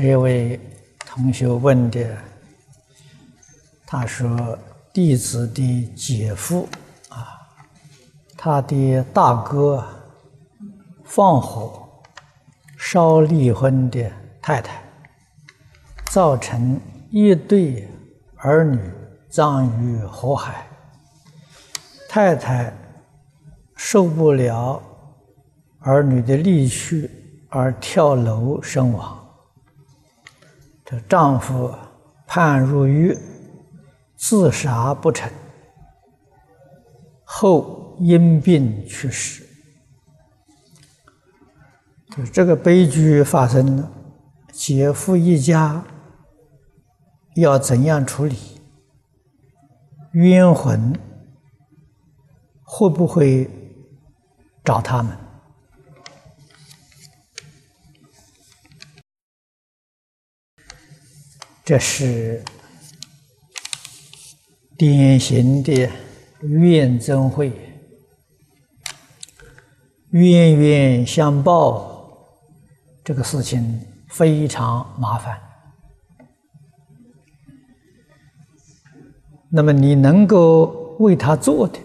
这一位同学问的，他说弟子的姐夫啊，他的大哥放火烧离婚的太太，造成一对儿女葬于火海，太太受不了儿女的离去而跳楼身亡。这丈夫判入狱，自杀不成，后因病去世。就这个悲剧发生了，姐夫一家要怎样处理？冤魂会不会找他们？这是典型的怨憎会，冤冤相报，这个事情非常麻烦。那么你能够为他做的，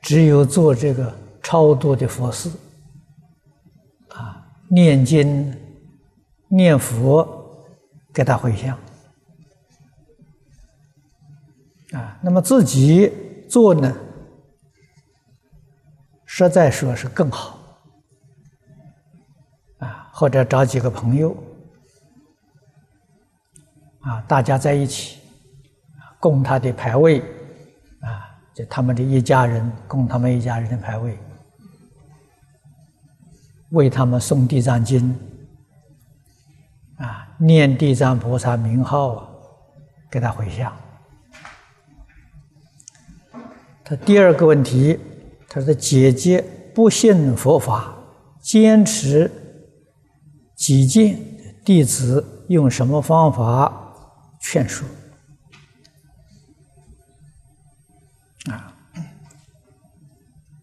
只有做这个超度的佛事，啊，念经。念佛，给他回向啊。那么自己做呢，实在说是更好啊。或者找几个朋友啊，大家在一起供他的牌位啊，就他们的一家人供他们一家人的牌位，为他们诵地藏经。啊，念地藏菩萨名号啊，给他回向。他第二个问题，他说姐姐不信佛法，坚持己见，弟子用什么方法劝说？啊，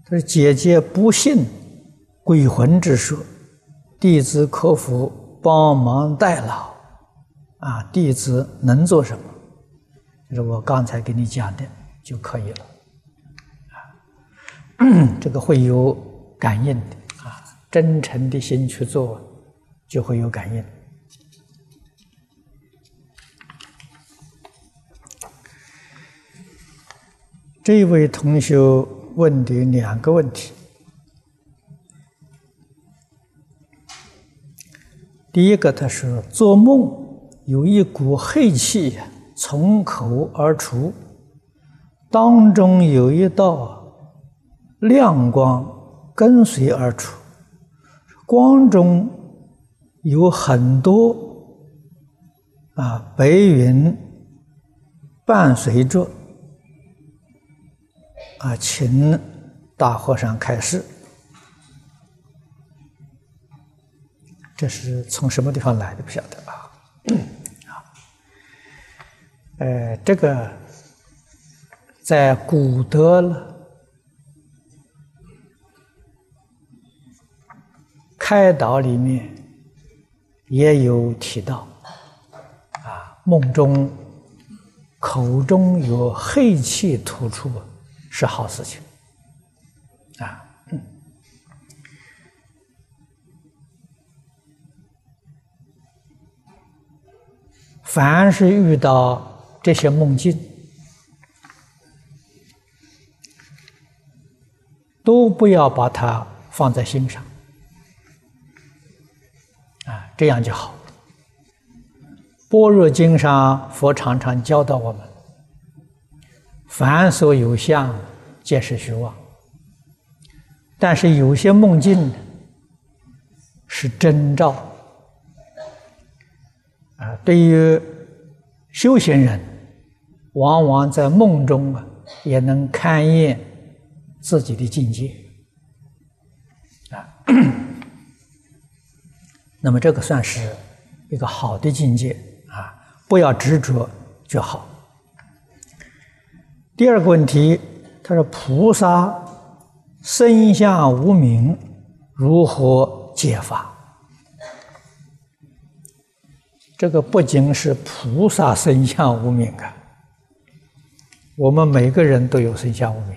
他说姐姐不信鬼魂之说，弟子可否？帮忙代劳，啊，弟子能做什么？就是我刚才给你讲的就可以了，啊，这个会有感应的，啊，真诚的心去做，就会有感应。这位同学问的两个问题。第一个，他说做梦有一股黑气从口而出，当中有一道亮光跟随而出，光中有很多啊白云伴随着啊，请大和尚开示。这是从什么地方来的？不晓得啊。啊，呃，这个在古德开导里面也有提到，啊，梦中口中有黑气吐出是好事情，啊。凡是遇到这些梦境，都不要把它放在心上，啊，这样就好。般若经上佛常常教导我们：凡所有相，皆是虚妄。但是有些梦境是真照。对于修行人，往往在梦中啊，也能勘验自己的境界啊。那么这个算是一个好的境界啊，不要执着就好。第二个问题，他说菩萨身相无名，如何解法？这个不仅是菩萨身相无名啊，我们每个人都有身相无名。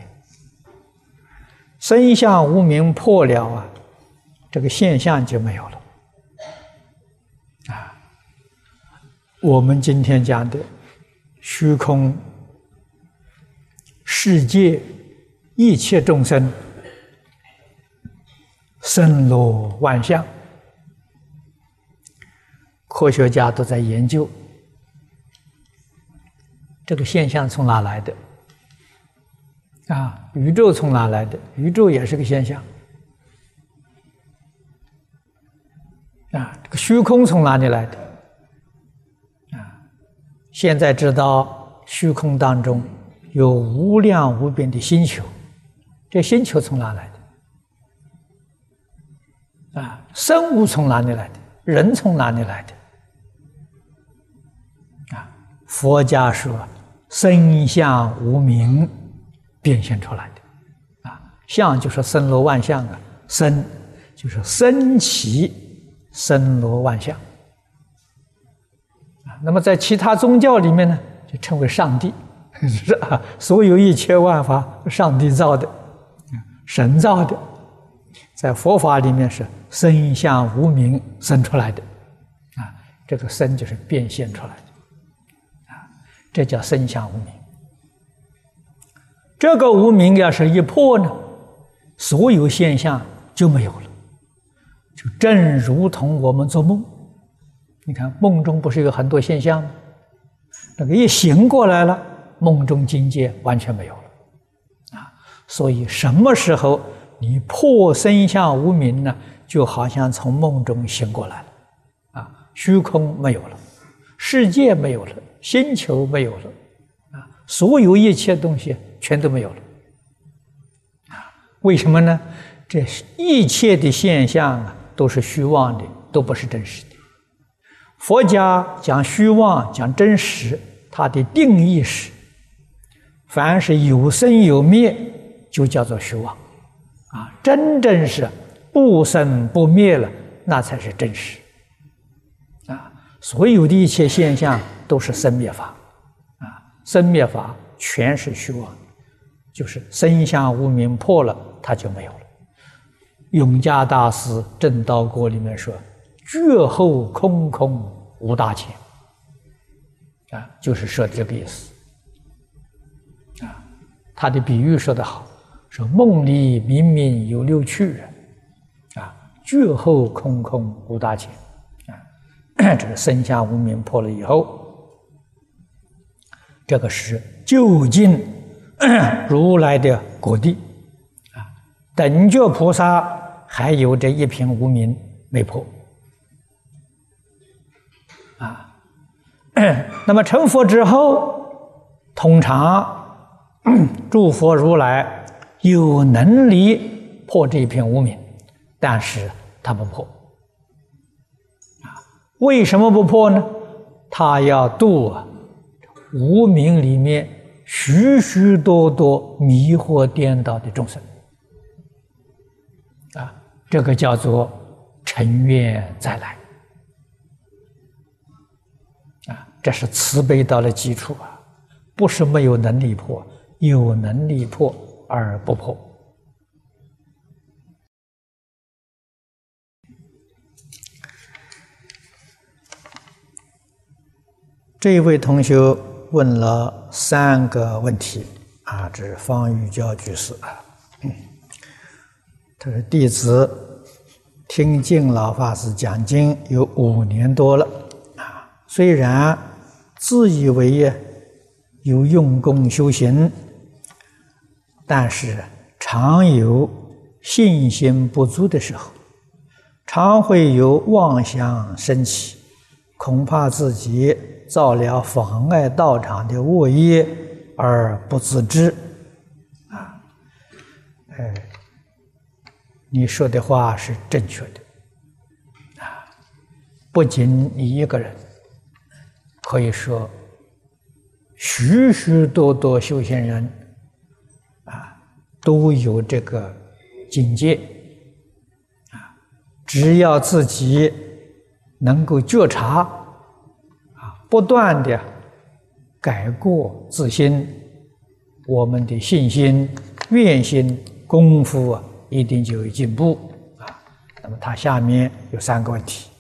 身相无名破了啊，这个现象就没有了。啊，我们今天讲的虚空世界一切众生森罗万象。科学家都在研究这个现象从哪来的啊？宇宙从哪来的？宇宙也是个现象啊！这个虚空从哪里来的啊？现在知道虚空当中有无量无边的星球，这星球从哪来的啊？生物从哪里来的？人从哪里来的？佛家说，身相无名变现出来的，啊，相就是森罗万象啊，身就是身起森罗万象，啊，那么在其他宗教里面呢，就称为上帝，是啊，所有一切万法，上帝造的，神造的，在佛法里面是身相无名生出来的，啊，这个身就是变现出来的。这叫身相无名。这个无名要是一破呢，所有现象就没有了。就正如同我们做梦，你看梦中不是有很多现象吗？那个一醒过来了，梦中境界完全没有了。啊，所以什么时候你破身相无名呢？就好像从梦中醒过来了。啊，虚空没有了，世界没有了。星球没有了，啊，所有一切东西全都没有了，啊，为什么呢？这一切的现象啊，都是虚妄的，都不是真实的。佛家讲虚妄，讲真实，它的定义是：凡是有生有灭，就叫做虚妄，啊，真正是不生不灭了，那才是真实。啊所有的一切现象都是生灭法，啊，生灭法全是虚妄，就是生相无名破了，它就没有了。永嘉大师《正道歌》里面说：“绝后空空无大千。”啊，就是说这个意思。啊，他的比喻说得好，说梦里明明有六趣，啊，绝后空空无大千。这个身相无名破了以后，这个是究竟 如来的果地啊。等觉菩萨还有这一品无名没破啊。那么成佛之后，通常诸佛如来有能力破这一片无名，但是他不破啊。为什么不破呢？他要度啊，无名里面许许多多迷惑颠倒的众生啊，这个叫做尘缘再来啊，这是慈悲道的基础啊，不是没有能力破，有能力破而不破。这一位同学问了三个问题啊，这是方玉娇居士啊。他说：“弟子听敬老法师讲经有五年多了啊，虽然自以为有用功修行，但是常有信心不足的时候，常会有妄想升起，恐怕自己。”造了妨碍道场的恶业而不自知，啊，哎，你说的话是正确的，啊，不仅你一个人，可以说许许多多修行人，啊，都有这个境界，啊，只要自己能够觉察。不断的改过自新，我们的信心、愿心、功夫啊，一定就有进步啊。那么它下面有三个问题。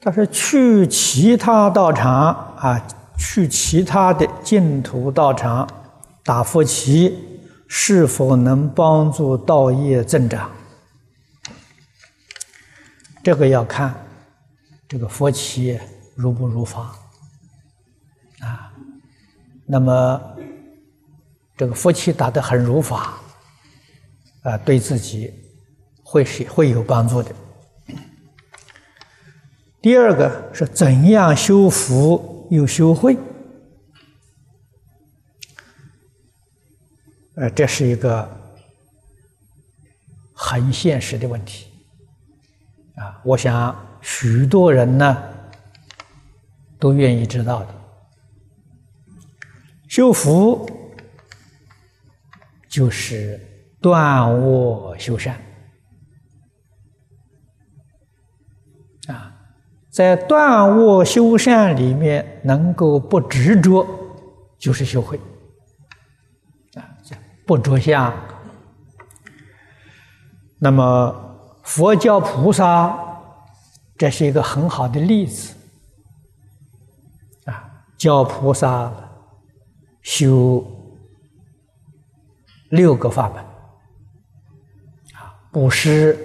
他说：“去其他道场啊，去其他的净土道场打佛旗，是否能帮助道业增长？这个要看这个佛旗如不如法啊。那么这个佛旗打得很如法啊，对自己会是会有帮助的。”第二个是怎样修福又修慧？呃，这是一个很现实的问题啊！我想许多人呢都愿意知道的。修福就是断恶修善啊。在断恶修善里面，能够不执着，就是修慧，不着相。那么佛教菩萨，这是一个很好的例子啊，教菩萨修六个法门啊，布施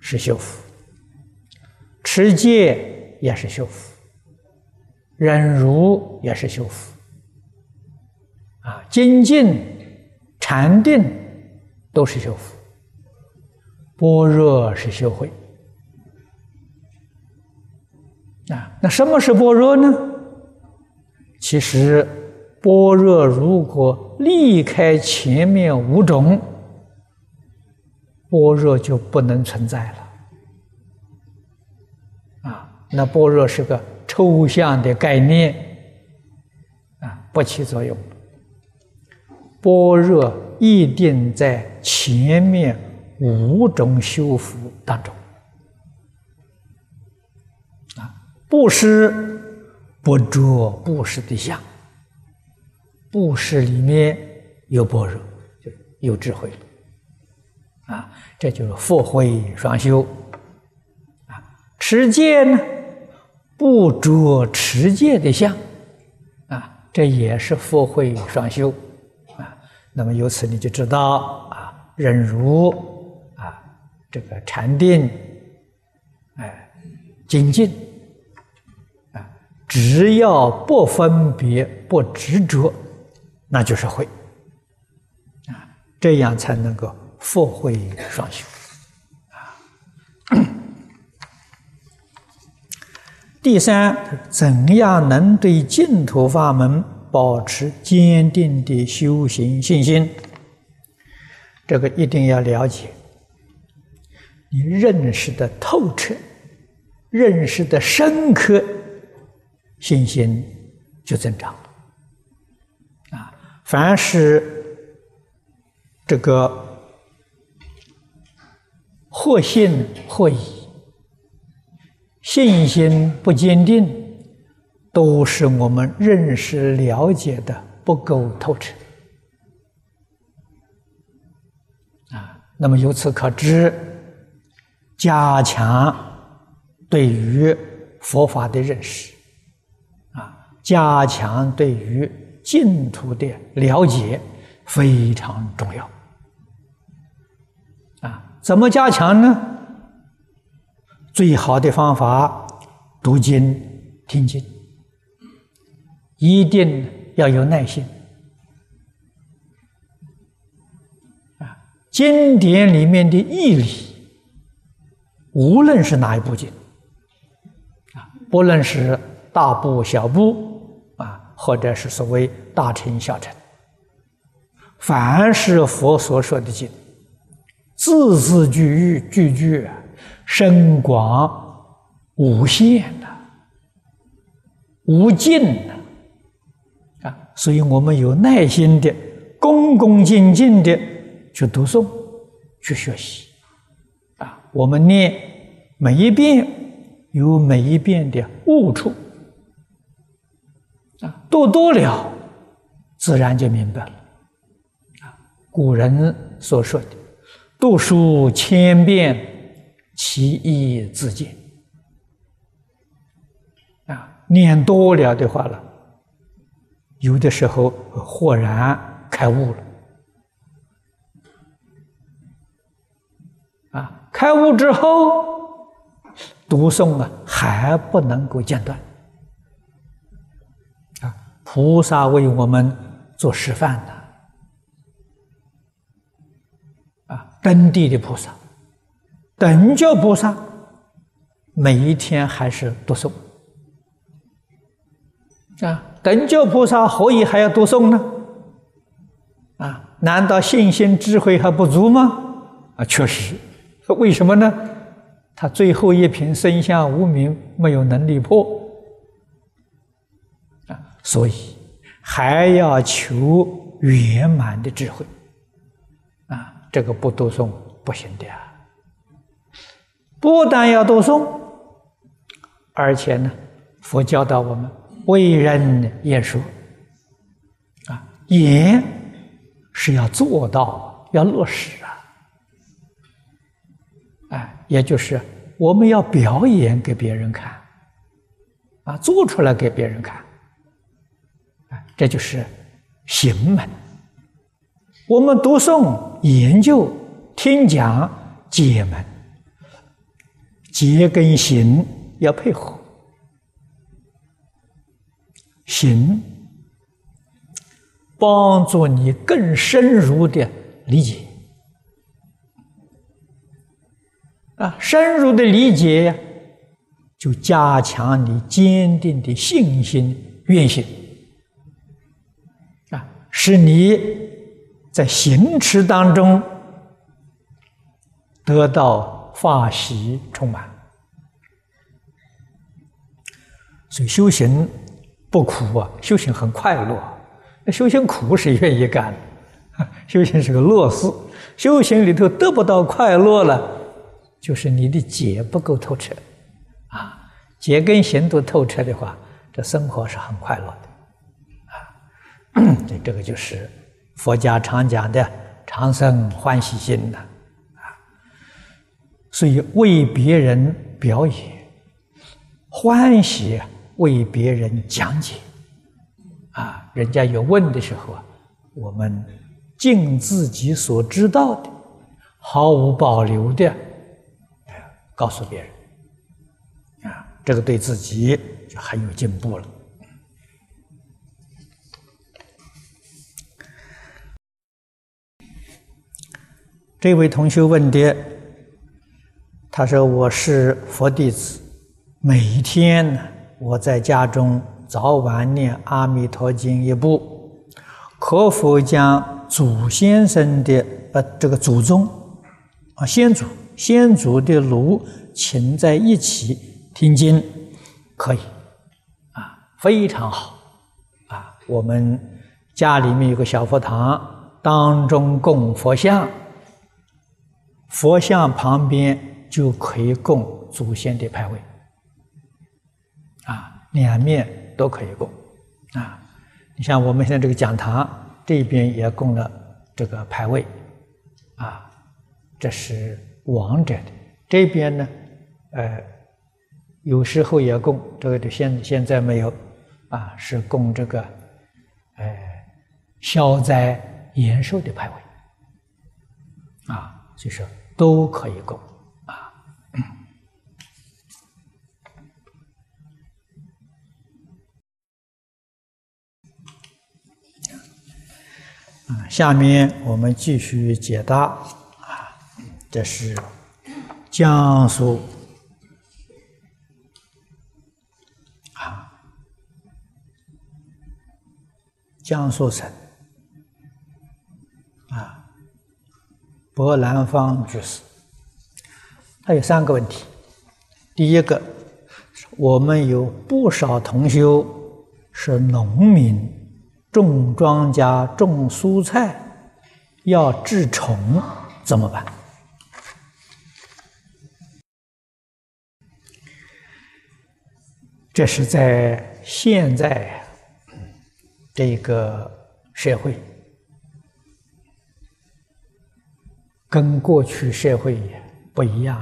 是修福。持戒也是修福，忍辱也是修福，啊，精进、禅定都是修福，般若是修慧。啊，那什么是般若呢？其实，般若如果离开前面五种，般若就不能存在了。啊那般若是个抽象的概念，啊，不起作用。般若一定在前面五种修福当中，啊，布施不着布施的相，布施里面有般若，就有智慧，啊，这就是福慧双修，啊，持戒呢？不着持戒的相，啊，这也是佛慧双修，那么由此你就知道啊，忍辱啊，这个禅定，哎，精进，啊，只要不分别不执着，那就是慧，啊，这样才能够佛慧双修啊。第三，怎样能对净土法门保持坚定的修行信心？这个一定要了解。你认识的透彻，认识的深刻，信心就增长。啊，凡是这个或信或疑。信心不坚定，都是我们认识了解的不够透彻啊。那么由此可知，加强对于佛法的认识啊，加强对于净土的了解非常重要啊。怎么加强呢？最好的方法，读经、听经，一定要有耐心。啊，经典里面的义理，无论是哪一部经，啊，不论是大部、小部，啊，或者是所谓大乘、小乘，凡是佛所说的经，字字句句句句。深广无限的、无尽的！所以我们有耐心的、恭恭敬敬的去读诵、去学习。啊，我们念每一遍有每一遍的悟处，啊，读多了，自然就明白了。啊，古人所说的“读书千遍，其义自见”。啊，念多了的话了，有的时候豁然开悟了。啊。开悟之后，读诵啊还不能够间断。啊，菩萨为我们做示范的，啊，登地的菩萨，等觉菩萨，每一天还是读诵。啊，等觉菩萨何以还要读诵呢？啊，难道信心智慧还不足吗？啊，确实。为什么呢？他最后一品生相无名没有能力破啊，所以还要求圆满的智慧啊，这个不读诵不行的啊。不但要读诵，而且呢，佛教导我们为人言说啊，言是要做到，要落实啊。哎，也就是我们要表演给别人看，啊，做出来给别人看，哎，这就是行门。我们读诵、研究、听讲、解门，解跟行要配合，行帮助你更深入的理解。啊，深入的理解，就加强你坚定的信心、愿心，啊，使你在行持当中得到法喜充满。所以修行不苦啊，修行很快乐。那修行苦谁愿意干？修行是个乐事，修行里头得不到快乐了。就是你的解不够透彻，啊，解跟行都透彻的话，这生活是很快乐的，啊，这 这个就是佛家常讲的长生欢喜心呐，啊，所以为别人表演，欢喜为别人讲解，啊，人家有问的时候啊，我们尽自己所知道的，毫无保留的。告诉别人，啊，这个对自己就很有进步了。这位同学问的，他说：“我是佛弟子，每一天呢，我在家中早晚念《阿弥陀经》一部，可否将祖先生的呃这个祖宗啊先祖？”先祖的炉请在一起听经，可以，啊，非常好，啊，我们家里面有个小佛堂，当中供佛像，佛像旁边就可以供祖先的牌位，啊，两面都可以供，啊，你像我们现在这个讲堂这边也供了这个牌位，啊，这是。王者的。这边呢，呃，有时候也供这个就，现现在没有，啊，是供这个，呃，消灾延寿的牌位，啊，所以说都可以供，下面我们继续解答啊。这是江苏啊，江苏省啊，博兰芳居士，他有三个问题。第一个，我们有不少同修是农民，种庄稼种蔬菜要治虫怎么办？这是在现在这个社会跟过去社会不一样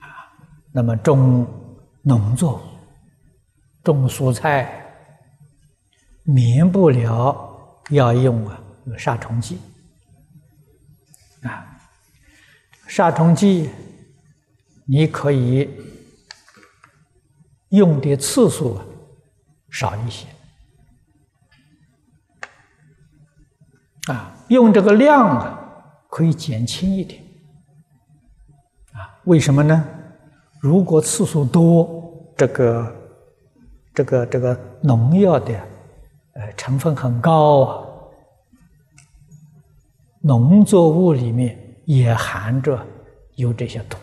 啊那么种农作物种蔬菜免不了要用啊杀虫剂啊。杀虫剂你可以。用的次数少一些，啊，用这个量啊可以减轻一点，啊，为什么呢？如果次数多，这个这个这个农药的呃成分很高啊，农作物里面也含着有这些毒，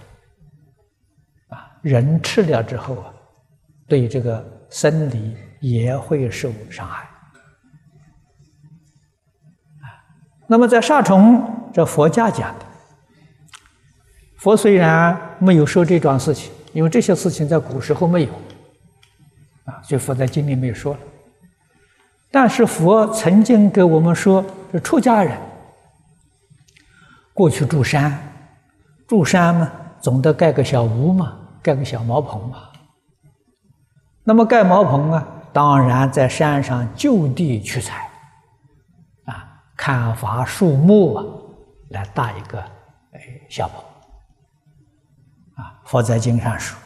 啊，人吃了之后啊。对这个生理也会受伤害啊。那么在杀虫，这佛家讲的，佛虽然没有说这桩事情，因为这些事情在古时候没有啊，所以佛在经里没有说了。但是佛曾经给我们说，这出家人过去住山，住山嘛，总得盖个小屋嘛，盖个小茅棚嘛。那么盖茅棚啊，当然在山上就地取材，啊，砍伐树木啊，来搭一个哎小棚。啊，佛在经上说，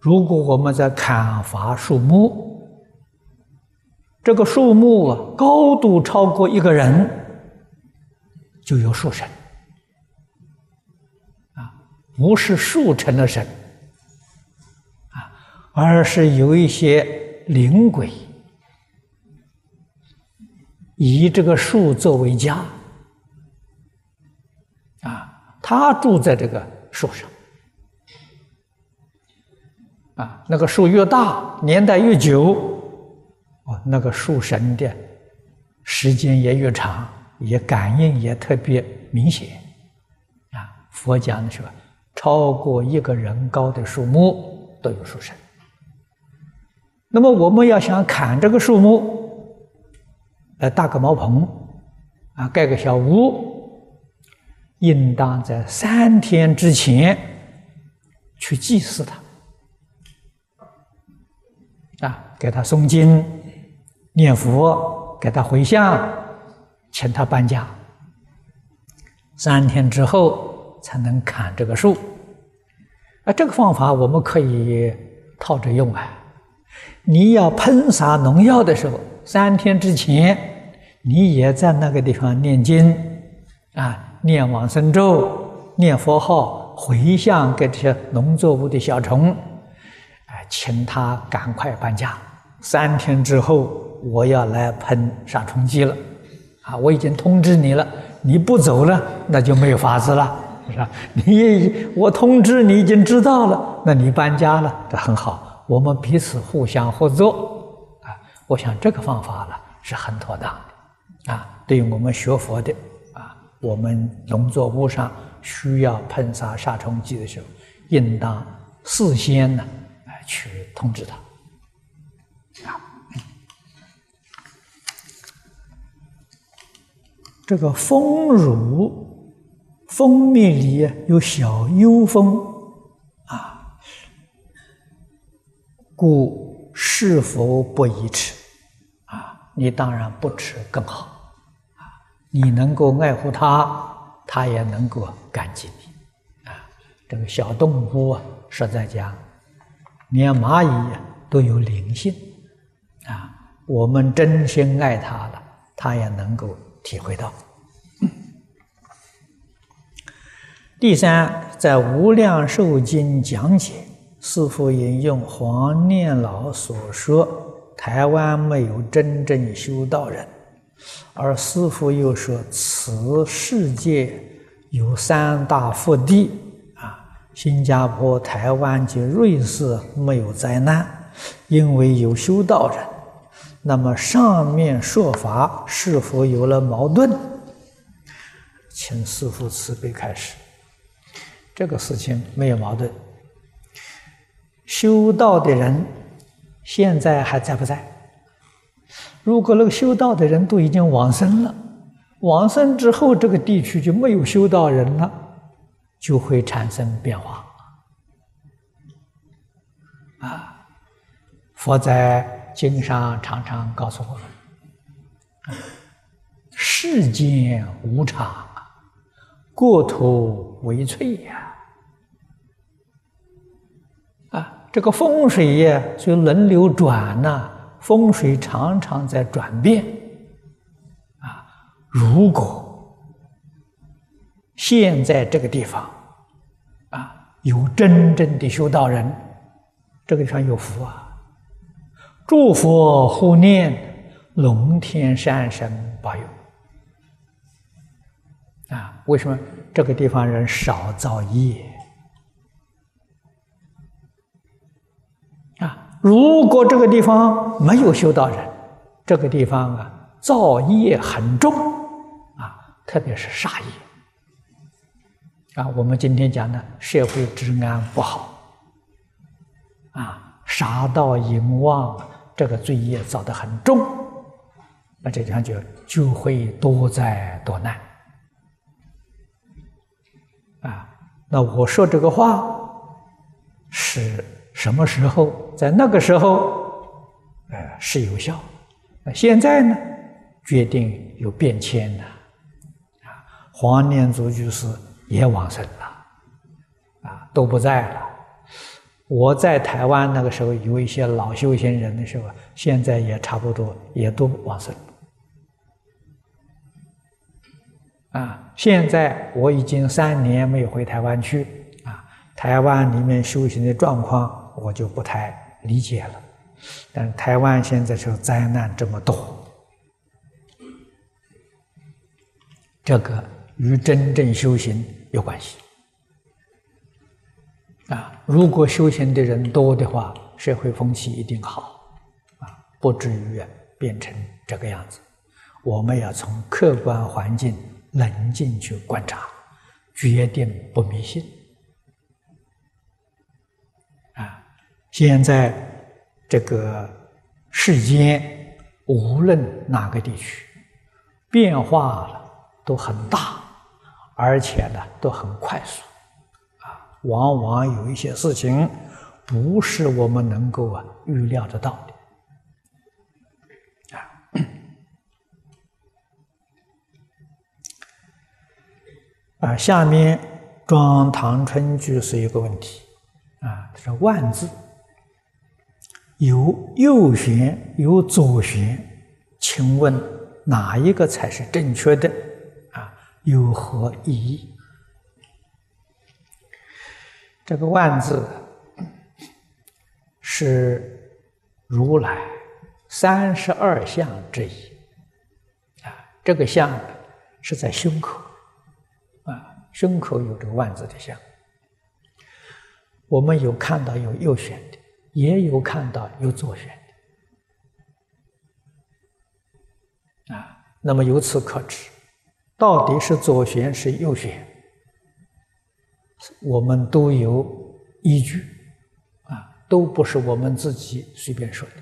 如果我们在砍伐树木，这个树木啊高度超过一个人，就有树神，啊，不是树成了神。啊而是有一些灵鬼以这个树作为家，啊，他住在这个树上，啊，那个树越大，年代越久，哦，那个树神的时间也越长，也感应也特别明显，啊，佛讲的是超过一个人高的树木都有树神。那么我们要想砍这个树木，来搭个茅棚，啊，盖个小屋，应当在三天之前去祭祀它，啊，给他诵经、念佛，给他回向，请他搬家。三天之后才能砍这个树，啊，这个方法我们可以套着用啊。你要喷洒农药的时候，三天之前，你也在那个地方念经，啊，念往生咒，念佛号，回向给这些农作物的小虫，哎，请他赶快搬家。三天之后，我要来喷杀虫剂了，啊，我已经通知你了，你不走了，那就没有法子了，是吧？你我通知你已经知道了，那你搬家了，这很好。我们彼此互相合作啊，我想这个方法呢是很妥当的啊。对于我们学佛的啊，我们农作物上需要喷洒杀虫剂的时候，应当事先呢来去通知他这个蜂乳，蜂蜜里有小幽蜂。故是否不宜吃？啊，你当然不吃更好。啊，你能够爱护它，它也能够感激你。啊，这个小动物啊，实在讲，连蚂蚁都有灵性。啊，我们真心爱它了，它也能够体会到。第三，在《无量寿经》讲解。师父引用黄念老所说：“台湾没有真正修道人。”而师父又说：“此世界有三大福地啊，新加坡、台湾及瑞士没有灾难，因为有修道人。那么上面说法是否有了矛盾？请师父慈悲开始。这个事情没有矛盾。”修道的人现在还在不在？如果那个修道的人都已经往生了，往生之后，这个地区就没有修道人了，就会产生变化。啊，佛在经上常常告诉我们：世间无常，过土为脆呀。啊，这个风水呀，就轮流转呐，风水常常在转变。啊，如果现在这个地方啊，有真正的修道人。这个地方有福啊！诸佛护念，龙天善神保佑啊！为什么这个地方人少造业啊？如果这个地方没有修道人，这个地方啊，造业很重啊，特别是杀业啊。我们今天讲的社会治安不好。啊，杀盗淫妄，这个罪业造得很重，那这地方就就会多灾多难。啊，那我说这个话是什么时候？在那个时候，呃，是有效。那现在呢，决定有变迁了。啊，黄念祖居士也往生了，啊，都不在了。我在台湾那个时候有一些老修行人的时候，现在也差不多也都往生。啊，现在我已经三年没有回台湾去，啊，台湾里面修行的状况我就不太理解了。但台湾现在是灾难这么多，这个与真正修行有关系。啊，如果修行的人多的话，社会风气一定好，啊，不至于变成这个样子。我们要从客观环境冷静去观察，决定不迷信。啊，现在这个世间无论哪个地区，变化了都很大，而且呢都很快速。往往有一些事情不是我们能够啊预料得到的啊。啊，下面庄唐春居士有个问题啊，是万字有右旋有左旋，请问哪一个才是正确的？啊，有何意义？这个万字是如来三十二相之一啊，这个相是在胸口啊，胸口有这个万字的相。我们有看到有右旋的，也有看到有左旋的啊。那么由此可知，到底是左旋是右旋？我们都有依据，啊，都不是我们自己随便说的。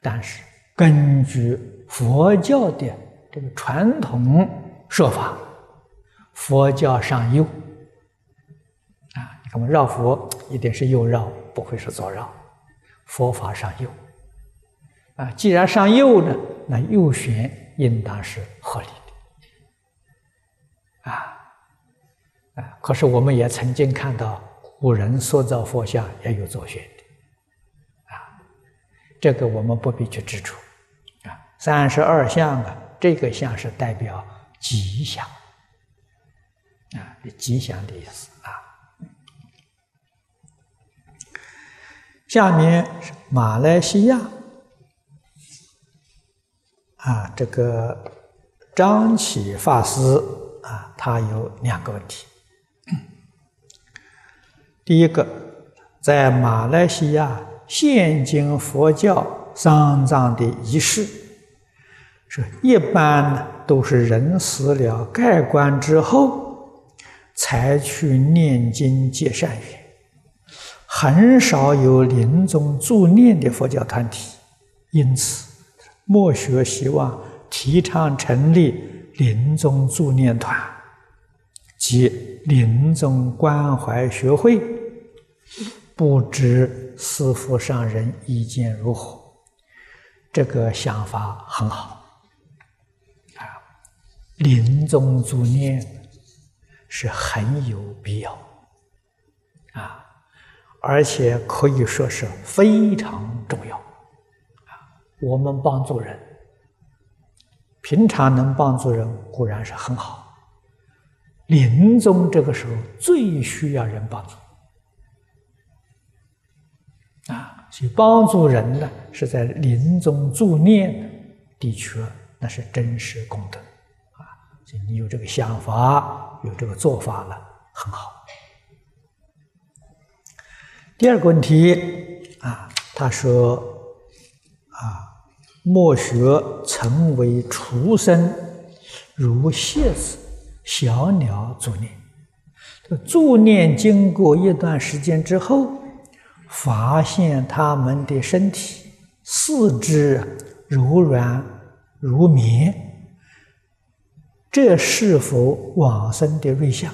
但是根据佛教的这个传统说法，佛教上右，啊，你看我们绕佛一定是右绕，不会是左绕。佛法上右，啊，既然上右呢，那右旋应当是合理的，啊。啊！可是我们也曾经看到古人塑造佛像也有左旋的，啊，这个我们不必去指出，啊，三十二相啊，这个相是代表吉祥，啊，吉祥的意思啊。下面是马来西亚，啊，这个张启法师啊，他有两个问题。第一个，在马来西亚现今佛教丧葬的仪式，是一般呢都是人死了盖棺之后，才去念经结善缘，很少有临终助念的佛教团体，因此，墨学希望提倡成立临终助念团。及临终关怀学会。不知师父上人意见如何？这个想法很好啊，临终助念是很有必要啊。而且可以说是非常重要，啊，我们帮助人，平常能帮助人固然是很好，临终这个时候最需要人帮助，啊，所以帮助人呢是在临终助念，的确那是真实功德，啊，所以你有这个想法，有这个做法了，很好。第二个问题啊，他说啊，莫学曾为畜生，如蝎子、小鸟助念。这助念经过一段时间之后，发现他们的身体四肢柔软如棉，这是否往生的瑞相？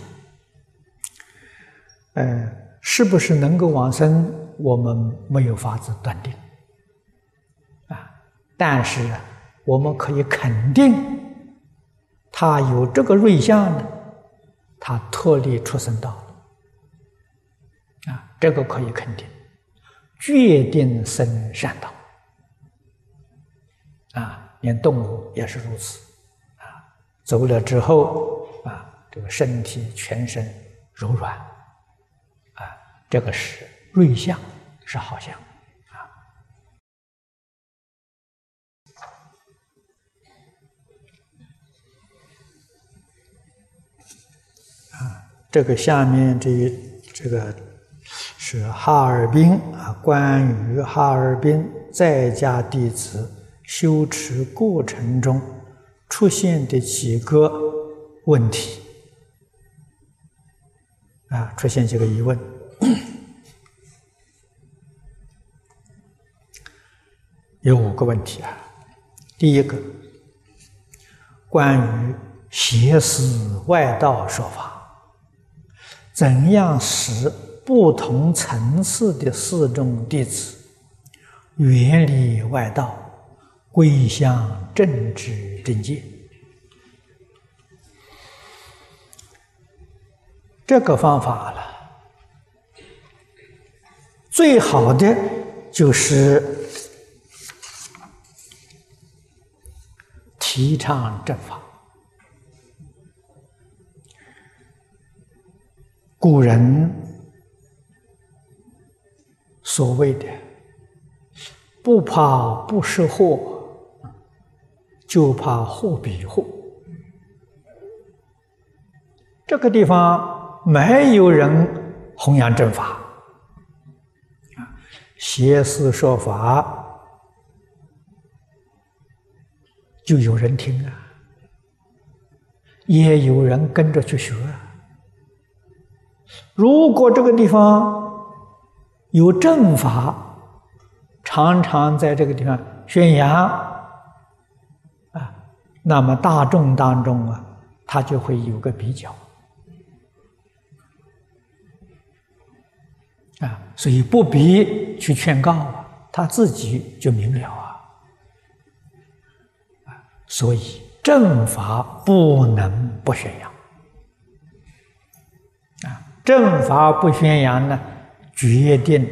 嗯。是不是能够往生？我们没有法子断定啊。但是我们可以肯定，他有这个瑞相呢，他脱离出生道啊，这个可以肯定，决定生善道啊。连动物也是如此啊，走了之后啊，这个身体全身柔软。啊这个是瑞相，是好相这个下面这一这个是哈尔滨啊，关于哈尔滨在家弟子修持过程中出现的几个问题啊，出现几个疑问。有五个问题啊。第一个，关于邪思外道说法，怎样使不同层次的四众弟子远离外道，归向正知正见？这个方法了，最好的就是。提倡正法，古人所谓的“不怕不识货，就怕货比货”。这个地方没有人弘扬正法，啊，邪思说法。就有人听啊，也有人跟着去学啊。如果这个地方有正法，常常在这个地方宣扬啊，那么大众当中啊，他就会有个比较啊，所以不必去劝告啊，他自己就明了啊。所以正法不能不宣扬！正法不宣扬呢，决定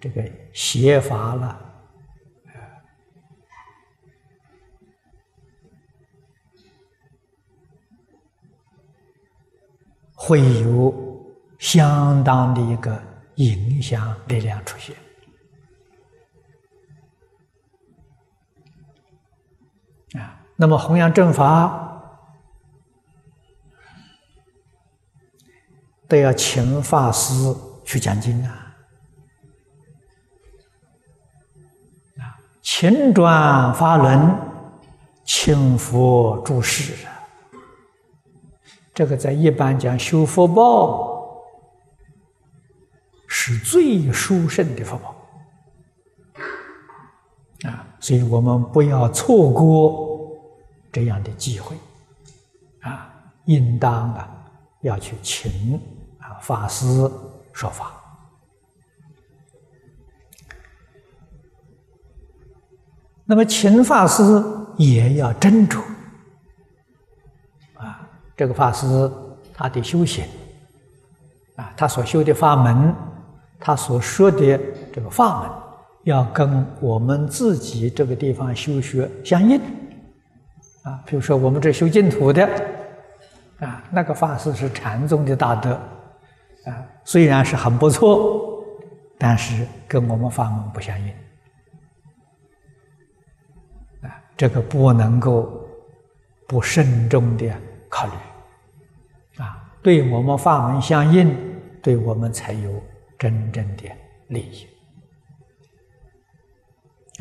这个邪法了，会有相当的一个影响力量出现。啊那么弘扬正法，都要请法师去讲经啊，啊，请转法轮，请佛注释。这个在一般讲修福报，是最殊胜的福报啊！所以我们不要错过这样的机会啊！应当啊要去请法师说法。那么请法师也要斟酌啊，这个法师他的修行啊，他所修的法门，他所说的这个法门，要跟我们自己这个地方修学相应啊。比如说我们这修净土的啊，那个法师是禅宗的大德啊，虽然是很不错，但是跟我们法门不相应。啊这个不能够不慎重的考虑啊！对我们法门相应，对我们才有真正的利益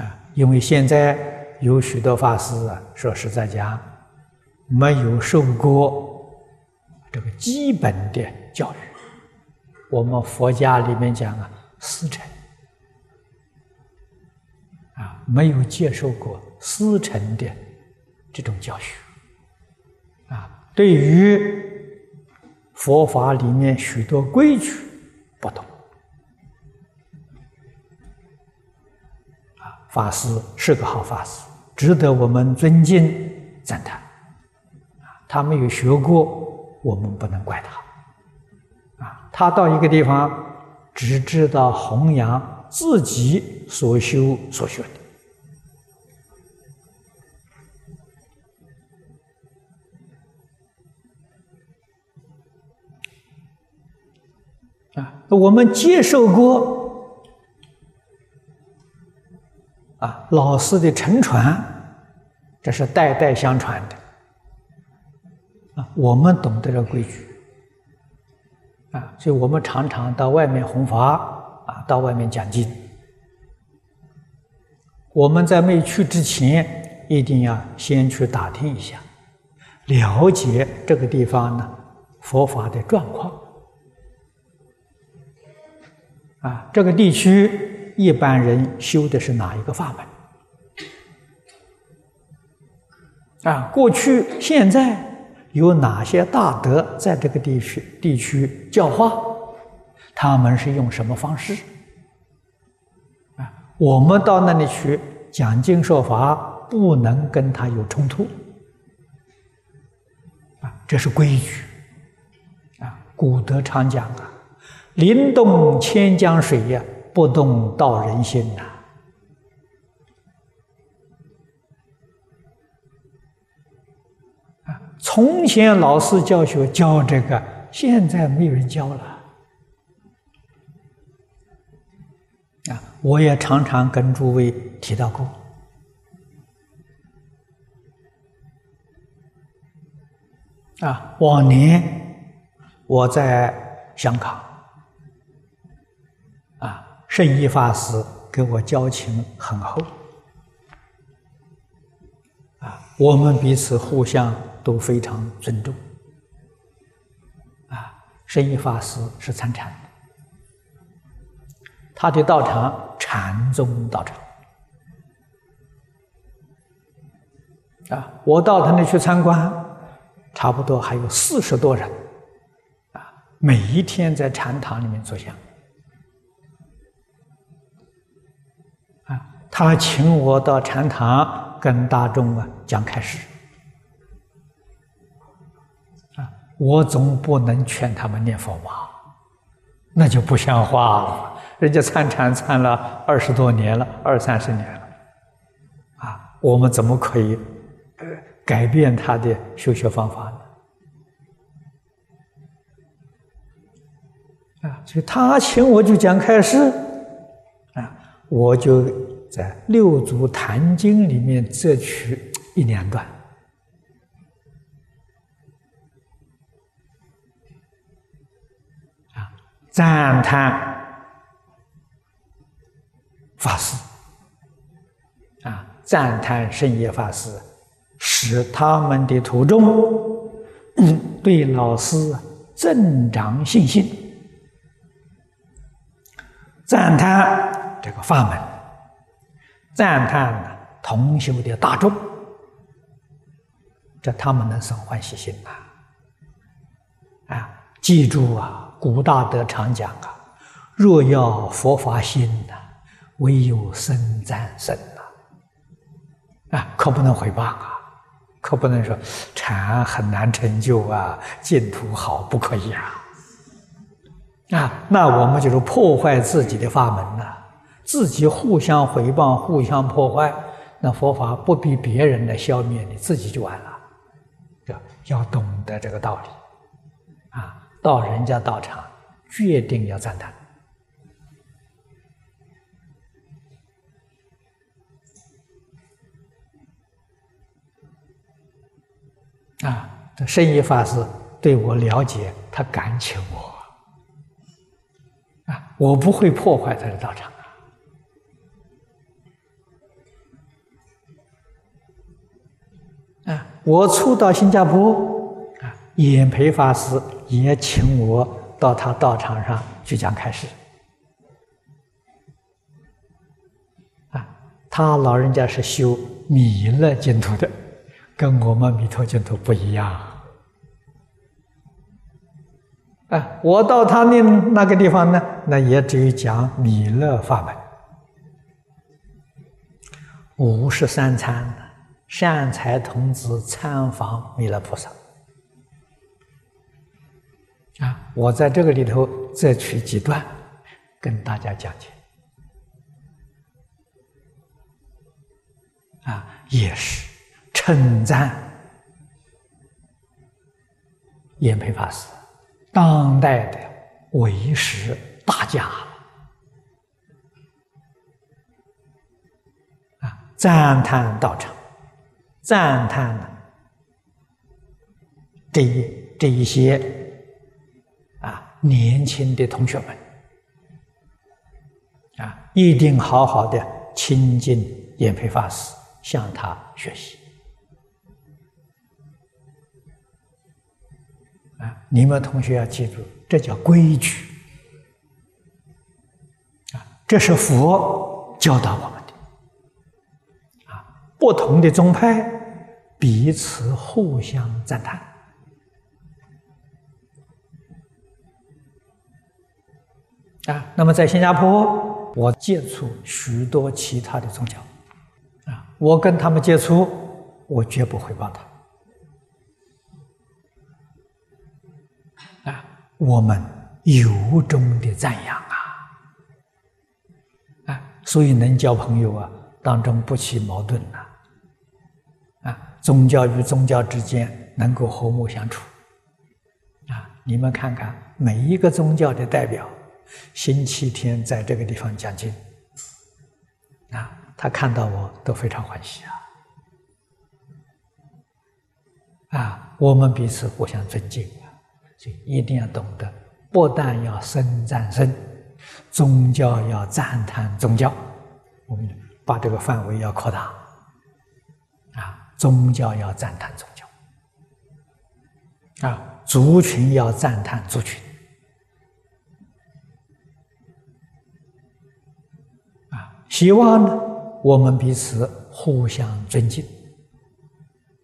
啊！因为现在有许多法师啊，说实在讲，没有受过这个基本的教育。我们佛家里面讲啊，师承啊，没有接受过。师承的这种教学啊，对于佛法里面许多规矩不懂啊，法师是个好法师，值得我们尊敬赞叹啊。他没有学过，我们不能怪他。他到一个地方，只知道弘扬自己所修所学的。啊，我们接受过啊老师的承传，这是代代相传的啊。我们懂得了规矩啊，所以我们常常到外面弘法啊，到外面讲经。我们在没去之前，一定要先去打听一下，了解这个地方呢佛法的状况。啊，这个地区一般人修的是哪一个法门？啊，过去、现在有哪些大德在这个地区地区教化？他们是用什么方式？啊，我们到那里去讲经说法，不能跟他有冲突。啊，这是规矩。啊，古德常讲啊。临动千江水呀，不动道人心呐！从前老师教学教这个，现在没有人教了。啊，我也常常跟诸位提到过。啊，往年我在香港。啊圣意法师跟我交情很厚，啊，我们彼此互相都非常尊重，啊，圣意法师是参禅的，他的道场禅宗道场，啊，我到他那去参观，差不多还有四十多人，啊，每一天在禅堂里面坐香。他请我到禅堂跟大众啊讲开示，我总不能劝他们念佛吧？那就不像话了。人家参禅参了二十多年了，二三十年了，啊，我们怎么可以改变他的修学方法呢？啊，所以他请我就讲开示，啊，我就。在《六祖坛经》里面摘取一两段，赞叹法师，啊，赞叹圣业法师，使他们的途中 对老师增长信心，赞叹这个法门，赞叹同修的大众，这他们能生欢喜心呐！啊，记住啊，古大德常讲啊，若要佛法心呐，唯有生赞生呐！啊，可不能毁谤啊，可不能说禅很难成就啊，净土好不可以啊！啊，那我们就是破坏自己的法门呐，自己互相毁谤、互相破坏，那佛法不比别人来消灭你自己就完了，要要懂得这个道理，啊，到人家道场，决定要赞叹，啊，这圣意法师对我了解，他敢请我。啊，我不会破坏他的道场啊！啊，我初到新加坡，啊，演培法师也请我到他道场上去讲开示。啊，他老人家是修弥勒净土的，跟我们弥陀净土不一样。啊，我到他那那个地方呢，那也只有讲弥勒法门，五十三参善财童子参访弥勒菩萨。啊，我在这个里头再取几段，跟大家讲解。啊，也是称赞延培法师。当代的为师大家啊，赞叹道场，赞叹这一这一些年轻的同学们啊，一定好好的亲近延培法师，向他学习。啊你们同学要记住，这叫规矩啊！这是佛教导我们的啊。不同的宗派彼此互相赞叹啊。那么在新加坡，我接触许多其他的宗教啊，我跟他们接触，我绝不回报他。啊我们由衷的赞扬啊，啊，所以能交朋友啊，当中不起矛盾呐，啊，宗教与宗教之间能够和睦相处，啊，你们看看每一个宗教的代表，星期天在这个地方讲经，啊，他看到我都非常欢喜啊，啊，我们彼此互相尊敬啊，所以。一定要懂得，不但要生赞生，宗教要赞叹宗教，我们把这个范围要扩大，啊，宗教要赞叹宗教，啊，族群要赞叹族群，希望呢，我们彼此互相尊敬，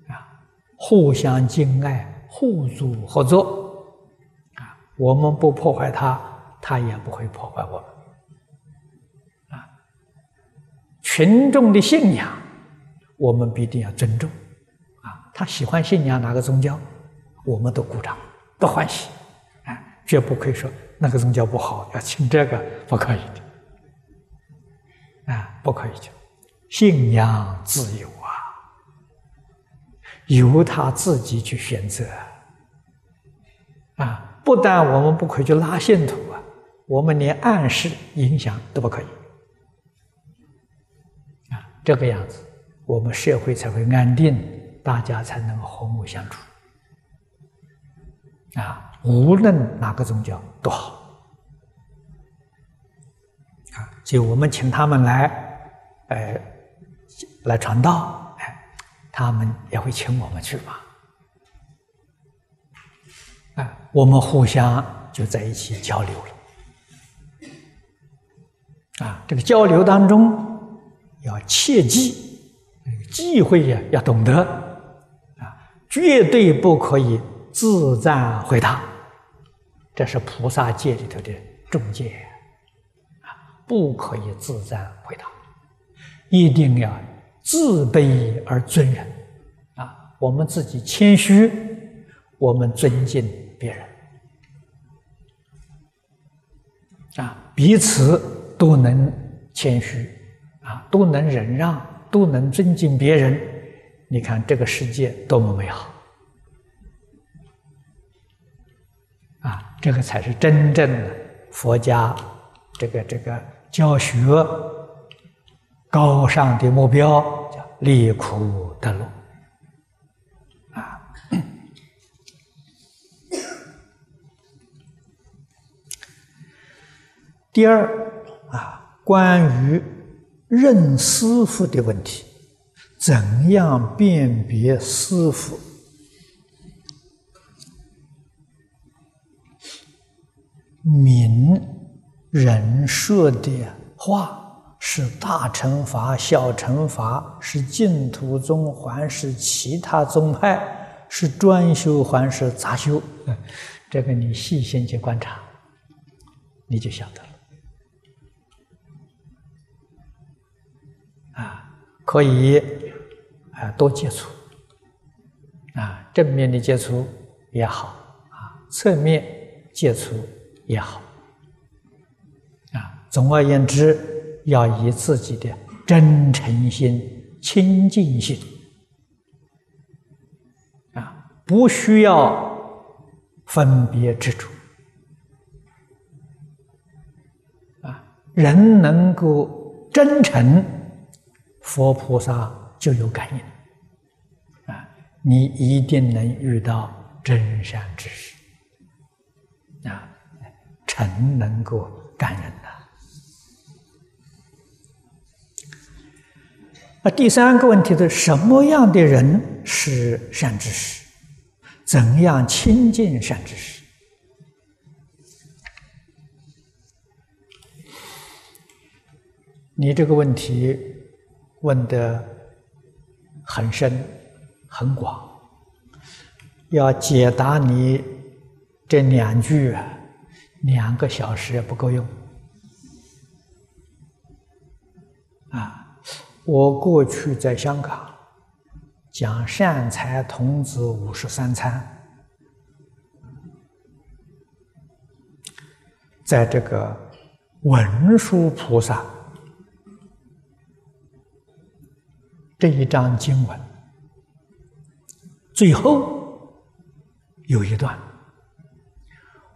啊，互相敬爱，互助合作。啊我们不破坏他，他也不会破坏我们。啊，群众的信仰，我们必定要尊重。啊，他喜欢信仰哪个宗教，我们都鼓掌，都欢喜。啊，绝不可以说那个宗教不好，要请这个，不可以的。啊，不可以的，信仰自由啊，由他自己去选择。啊。不但我们不可以去拉信徒啊，我们连暗示影响都不可以啊，这个样子，我们社会才会安定，大家才能和睦相处啊。无论哪个宗教都好就我们请他们来，呃，来传道，哎，他们也会请我们去嘛。我们互相就在一起交流了，啊，这个交流当中要切记，忌讳呀要懂得，啊，绝对不可以自赞回答，这是菩萨戒里头的重戒，不可以自赞回答，一定要自卑而尊人，啊，我们自己谦虚，我们尊敬别人，啊，彼此。都能谦虚，啊，都能忍让，都能尊敬别人。你看这个世界多么美好，啊，这个才是真正的佛家这个这个教学高尚的目标，叫离苦得乐，啊。第二。啊，关于认师傅的问题，怎样辨别师傅？名人说的话是大乘法、小乘法，是净土宗还是其他宗派？是专修还是杂修？这个你细心去观察，你就晓得了。啊可以啊，多接触啊，正面的接触也好啊，侧面接触也好。总而言之，要以自己的真诚心、清净心啊，不需要分别执着啊，人能够真诚。佛菩萨就有感应啊！你一定能遇到真善知识啊，诚能够感人的。那第三个问题是：什么样的人是善知识？怎样亲近善知识？你这个问题。问的很深很广，要解答你这两句，两个小时不够用。啊，我过去在香港讲善财童子五十三参，在这个文殊菩萨。这一章经文最后有一段，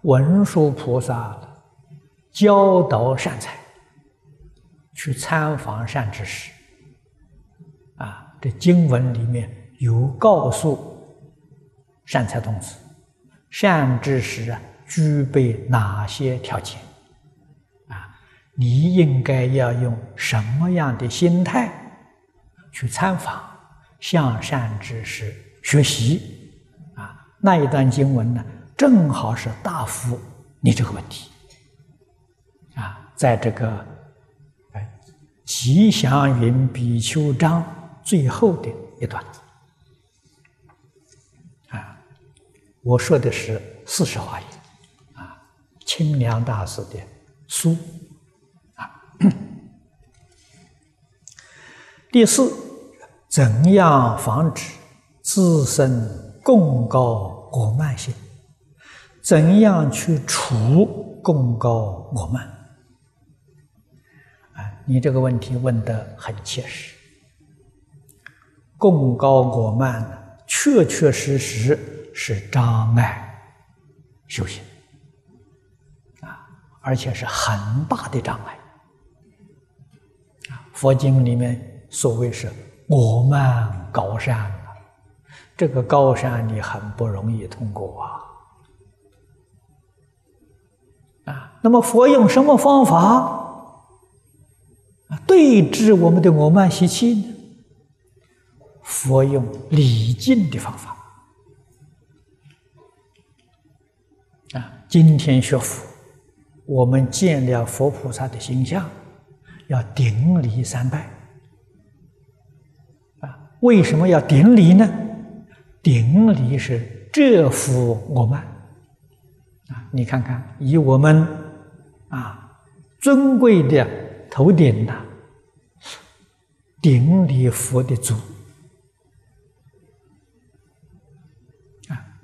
文殊菩萨教导善财去参访善知识。这经文里面有告诉善财童子，善知识啊具备哪些条件？啊，你应该要用什么样的心态？去参访，向善知识学习，啊，那一段经文呢，正好是答复你这个问题，啊，在这个吉祥云比丘章最后的一段，啊，我说的是四十华严，啊，清凉大师的书，啊，第四。怎样防止自身共高我慢性？怎样去除共高我慢？啊，你这个问题问得很切实。共高我慢呢，确确实实是障碍修行啊，而且是很大的障碍啊。佛经里面所谓是。我慢高山啊，这个高山你很不容易通过啊！啊，那么佛用什么方法对治我们的我慢习气呢？佛用礼敬的方法啊！今天学佛，我们见了佛菩萨的形象，要顶礼三拜。啊，为什么要顶礼呢？顶礼是折服我慢。啊，你看看，以我们啊尊贵的头顶呐，顶礼佛的足。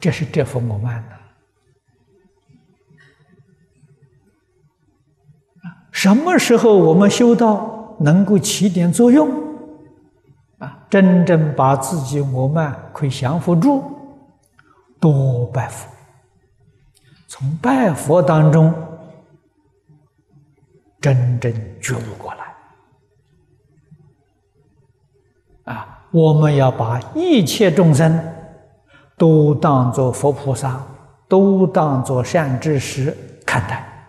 这是折服我慢的。什么时候我们修道能够起点作用？啊，真正把自己我慢可以降服住，多拜佛。从拜佛当中真正觉悟过来。啊，我们要把一切众生都当作佛菩萨，都当作善知识看待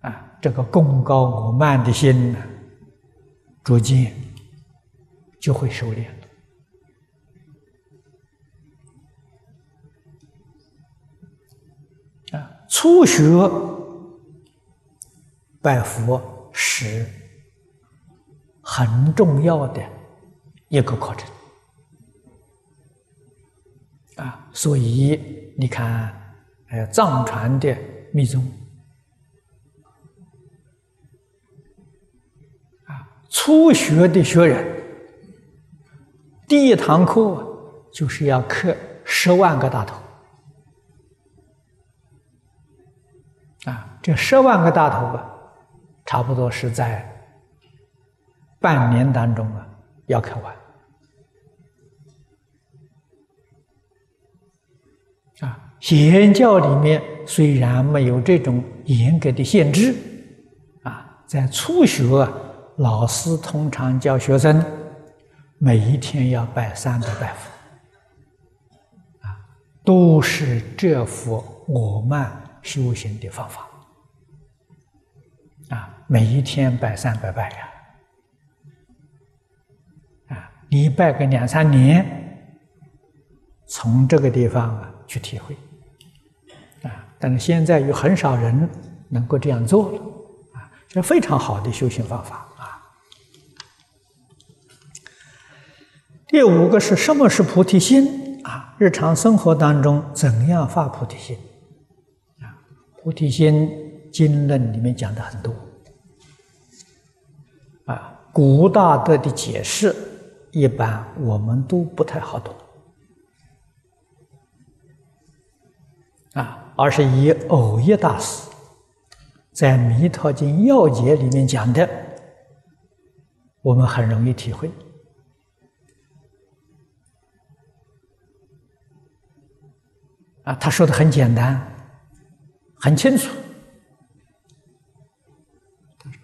啊。这个功高我慢的心呢，逐渐就会收敛啊，初学拜佛是很重要的一个课程所以你看，呃，藏传的密宗。啊初学的学人，第一堂课就是要刻十万个大头啊！这十万个大头啊，差不多是在半年当中啊要刻完显教里面虽然没有这种严格的限制啊，在初学啊。老师通常教学生，每一天要拜三百拜佛，啊，都是这幅我慢修行的方法，啊，每一天拜三百拜呀，啊，你拜个两三年，从这个地方啊去体会，但是现在有很少人能够这样做了，啊，这非常好的修行方法啊。第五个是什么是菩提心啊？日常生活当中怎样发菩提心啊？菩提心经论里面讲的很多啊，古大德的解释一般我们都不太好懂啊，而是以偶一大师在《弥陀经要解》里面讲的，我们很容易体会。啊，他说的很简单，很清楚，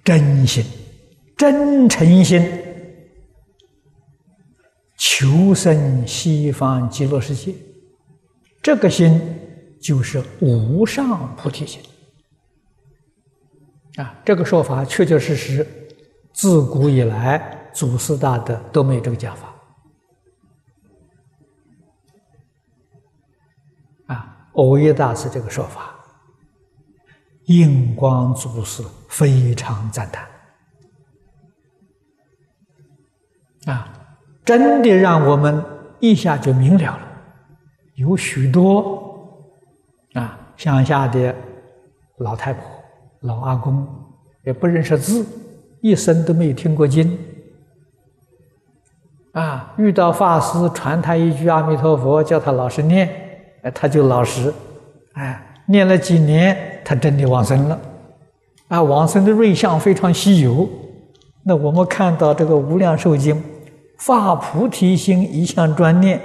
真心、真诚心，求生西方极乐世界，这个心就是无上菩提心。啊，这个说法确确实实，自古以来祖师大德都没有这个讲法啊。欧耶大师这个说法，印光祖师非常赞叹啊！真的让我们一下就明了了。有许多乡下的老太婆、老阿公也不认识字，一生都没有听过经啊，遇到法师传他一句阿弥陀佛，叫他老实念。哎，他就老实，哎，念了几年，他真的往生了，啊，往生的瑞相非常稀有。那我们看到这个《无量寿经》，发菩提心，一向专念，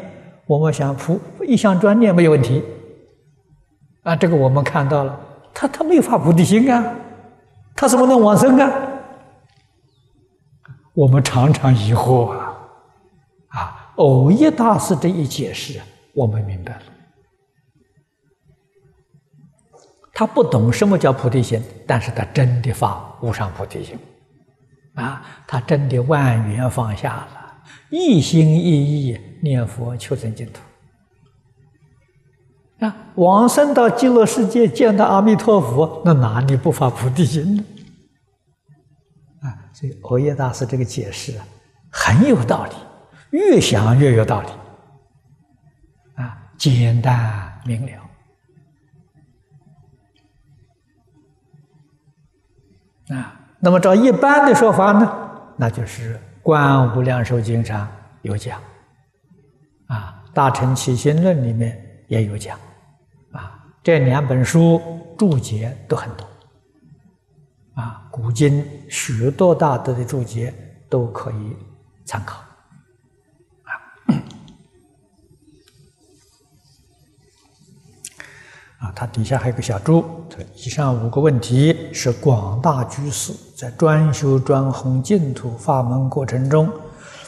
我们想菩一向专念没有问题，啊，这个我们看到了，他他没有发菩提心啊，他怎么能往生啊？我们常常疑惑啊，啊，偶一大师这一解释，我们明白了。他不懂什么叫菩提心，但是他真的发无上菩提心，啊，他真的万缘放下了，一心一意念佛求生净土，啊，往生到极乐世界见到阿弥陀佛，那哪里不发菩提心呢？啊所以欧耶大师这个解释啊，很有道理，越想越有道理，啊，简单明了。啊，那么照一般的说法呢，那就是《观无量寿经》上有讲，啊，《大乘起心论》里面也有讲，这两本书注解都很多，啊，古今许多大德的注解都可以参考。啊，它底下还有个小注。以上五个问题是广大居士在专修专弘净土法门过程中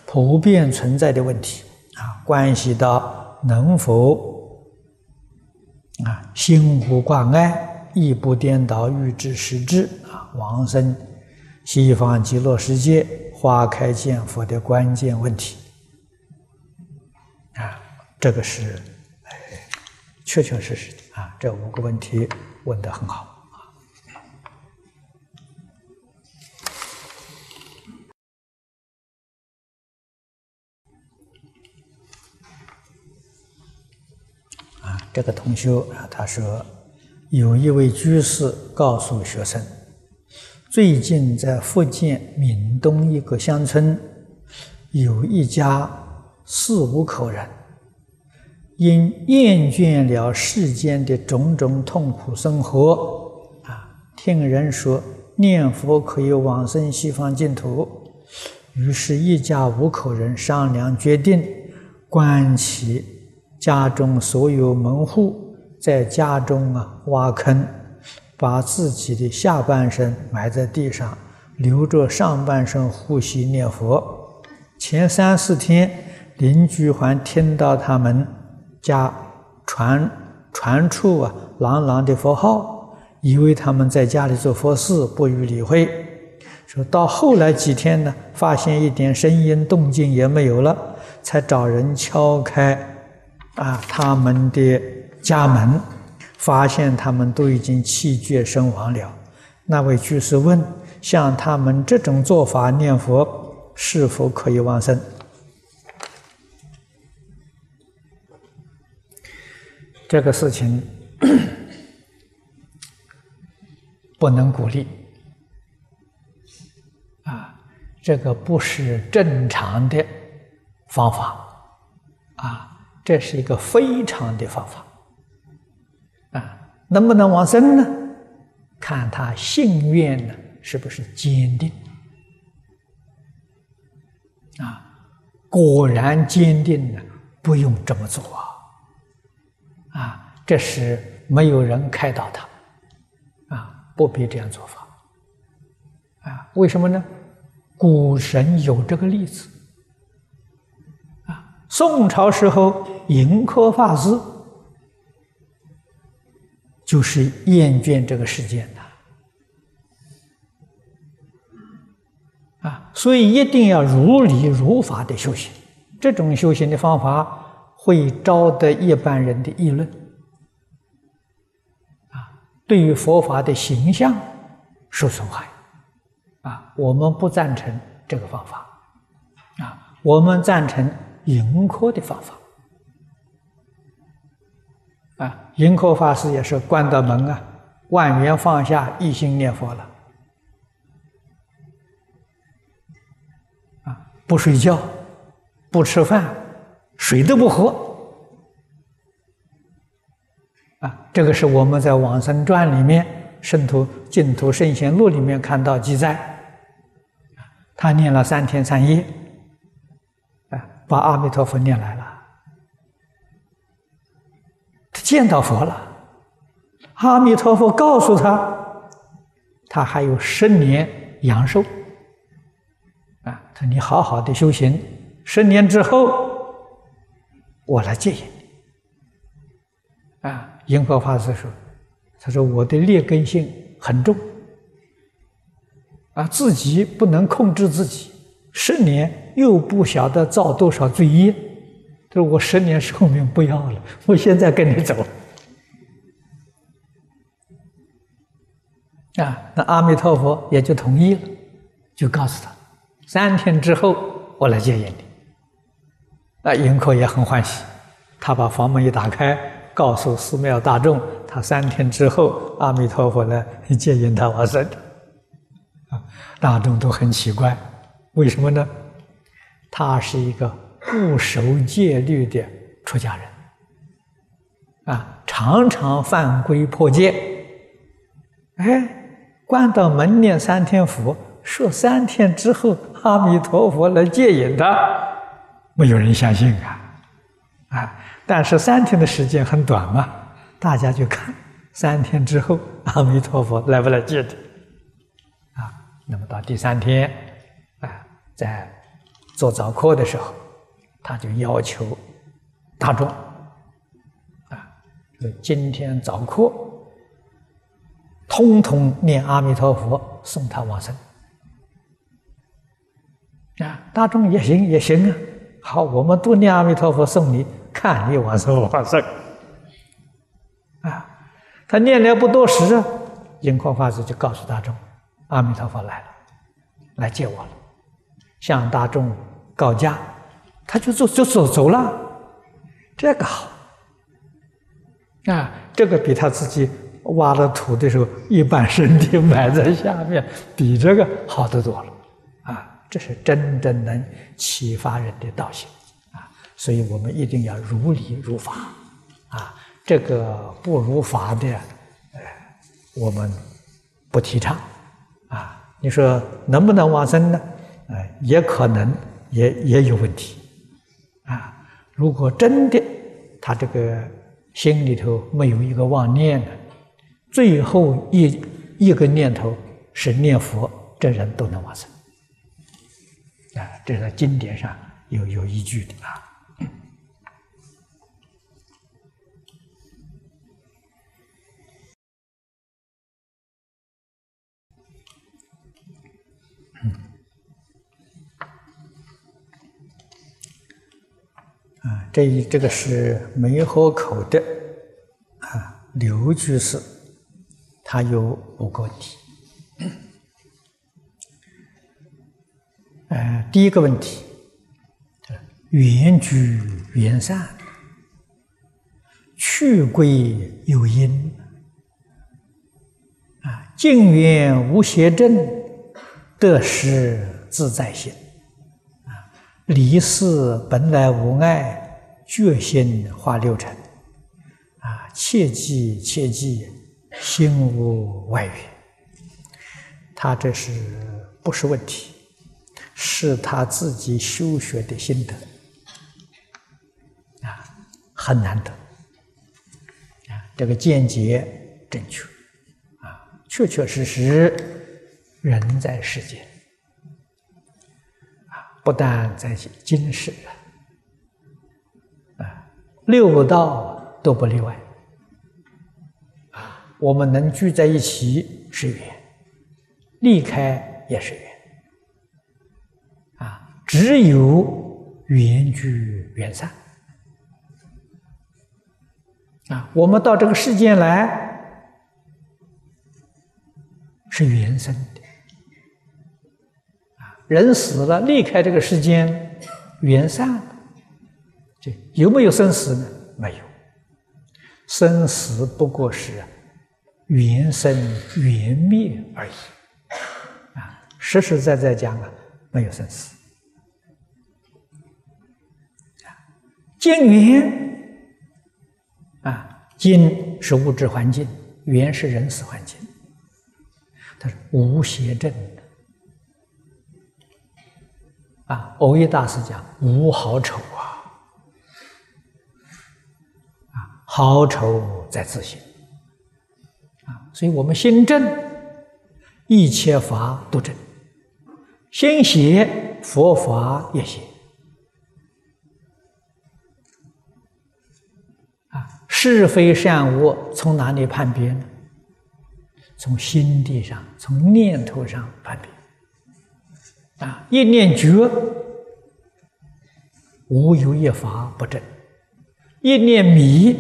普遍存在的问题啊，关系到能否啊心无挂碍、亦不颠倒、欲知实知啊，往生西方极乐世界、花开见佛的关键问题啊，这个是确确实实的。啊，这五个问题问得很好这个同学啊，他说有一位居士告诉学生，最近在福建闽东一个乡村，有一家四五口人。因厌倦了世间的种种痛苦生活，啊，听人说念佛可以往生西方净土，于是，一家五口人商量决定，关起家中所有门户，在家中啊挖坑，把自己的下半身埋在地上，留着上半身呼吸念佛。前三四天，邻居还听到他们。家传传出啊朗朗的佛号，以为他们在家里做佛事，不予理会。说到后来几天呢，发现一点声音动静也没有了，才找人敲开啊他们的家门，发现他们都已经气绝身亡了。那位居士问：像他们这种做法念佛，是否可以往生？这个事情 不能鼓励啊！这个不是正常的方法啊！这是一个非常的方法啊！能不能往生呢？看他信愿呢是不是坚定啊？果然坚定呢，不用这么做啊！啊，这是没有人开导他，啊，不必这样做法，啊，为什么呢？古神有这个例子，宋朝时候盈科法师就是厌倦这个世界的，啊，所以一定要如理如法的修行，这种修行的方法。会招得一般人的议论，啊，对于佛法的形象受损害，啊，我们不赞成这个方法，啊，我们赞成盈科的方法，啊，盈科法师也是关到门啊，万缘放下，一心念佛了，啊，不睡觉，不吃饭。水都不喝，啊，这个是我们在《往生传》里面《圣徒净土圣贤录》里面看到记载，他念了三天三夜，把阿弥陀佛念来了，他见到佛了，阿弥陀佛告诉他，他还有十年阳寿，啊，他说你好好的修行，十年之后。我来接引你啊！银河法师说：“他说我的劣根性很重啊，自己不能控制自己，十年又不晓得造多少罪业。他说我十年寿命不要了，我现在跟你走啊！那阿弥陀佛也就同意了就告诉他，三天之后我来接引你。那迎客也很欢喜，他把房门一打开，告诉寺庙大众，他三天之后阿弥陀佛来接引他往生。啊，大众都很奇怪，为什么呢？他是一个不守戒律的出家人，啊，常常犯规破戒。哎，关到门念三天佛，说三天之后阿弥陀佛来接引他，没有人相信啊，啊！但是三天的时间很短嘛，大家就看三天之后阿弥陀佛来不来接的，啊，那么到第三天，在做早课的时候，他就要求大众，啊，说今天早课。通通念阿弥陀佛，送他往生啊！大众也行也行啊。好，我们都念阿弥陀佛送你，看你往生往生啊！他念了不多时，印空法师就告诉大众：阿弥陀佛来了，来接我了。向大众告假，他就走就走走了。这个好啊，这个比他自己。挖了土的时候，一半身体埋在下面，比这个好得多了，啊，这是真正能启发人的道行，啊，所以我们一定要如理如法，啊，这个不如法的，呃，我们不提倡，啊，你说能不能往生呢？哎，也可能，也也有问题，啊，如果真的他这个心里头没有一个妄念的？最后一一个念头是念佛，这人都能往生啊！这是在经典上有有依据的啊。啊，这一这个是梅河口的啊刘居士。他有五个问题，呃，第一个问题，缘聚缘散，去归有因，啊，境缘无邪正，得失自在心，离世本来无碍，决心化六尘，啊，切记切记。心无外缘，他这是不是问题？是他自己修学的心得。啊，很难得。啊，这个见解正确。啊，确确实实人在世间，不但在今世啊，六道都不例外。啊我们能聚在一起是缘，离开也是缘，啊，只有缘聚缘散，啊，我们到这个世间来是缘生，人死了离开这个世间，缘散了，这有没有生死呢？没有，生死不过是。缘生缘灭而已，啊，实实在在讲啊，没有生死。啊境缘啊，境是物质环境，缘是人死环境。它是无邪正啊。欧耶大师讲无好丑啊，啊，好丑在自心啊。所以我们心正，一切法都正；心邪，佛法也邪。啊，是非善恶从哪里判别呢？从心地上，从念头上判别。啊，一念觉，无有一法不正；一念迷，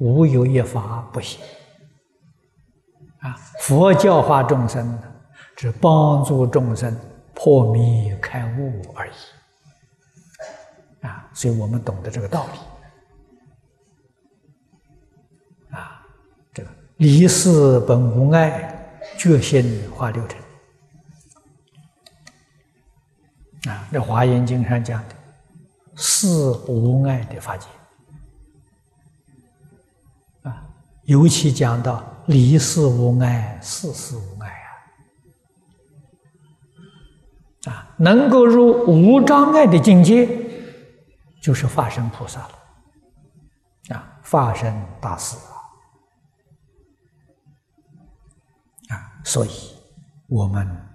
无有一法不行。啊，佛教化众生，只帮助众生破迷开悟而已。啊，所以我们懂得这个道理。啊，这个离世本无碍，觉心化六尘。啊，这《华严经》上讲的，是无碍的法界。啊，尤其讲到离世无碍，事事无碍啊！啊，能够入无障碍的境界，就是化身菩萨了。啊，化身大士啊！啊，所以我们。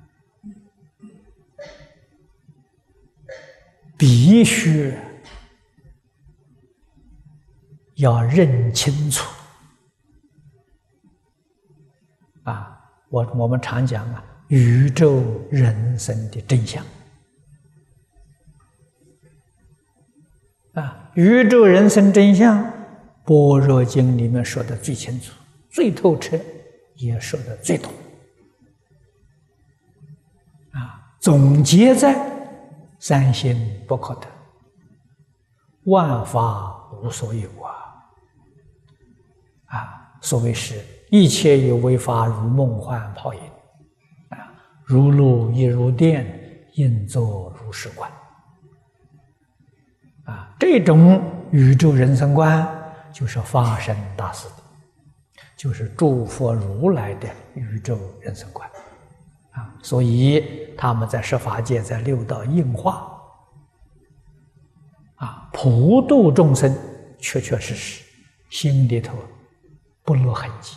必须要认清楚啊！我我们常讲啊，宇宙人生的真相啊，宇宙人生真相，《般若经》里面说的最清楚、最透彻，也说的最懂啊。总结在。三心不可得，万法无所有啊！啊，所谓是一切有为法，如梦幻泡影啊，如露亦如电，应作如是观啊。这种宇宙人生观，就是发生大事的，就是诸佛如来的宇宙人生观。所以他们在十法界，在六道应化，啊，普度众生，确确实实心里头不落痕迹。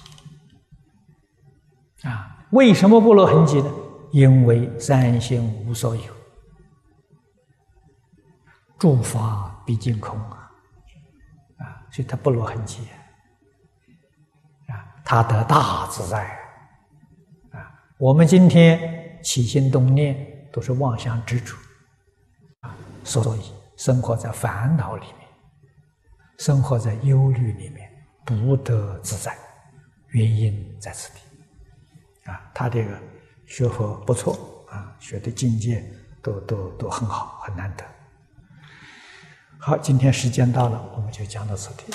啊，为什么不落痕迹呢？因为三心无所有，诸法毕竟空啊，啊，所以他不落痕迹啊，他得大自在。我们今天起心动念都是妄想执着啊，所以生活在烦恼里面，生活在忧虑里面，不得自在。原因在此地啊，他这个学佛不错啊，学的境界都都都很好，很难得。好，今天时间到了，我们就讲到此地。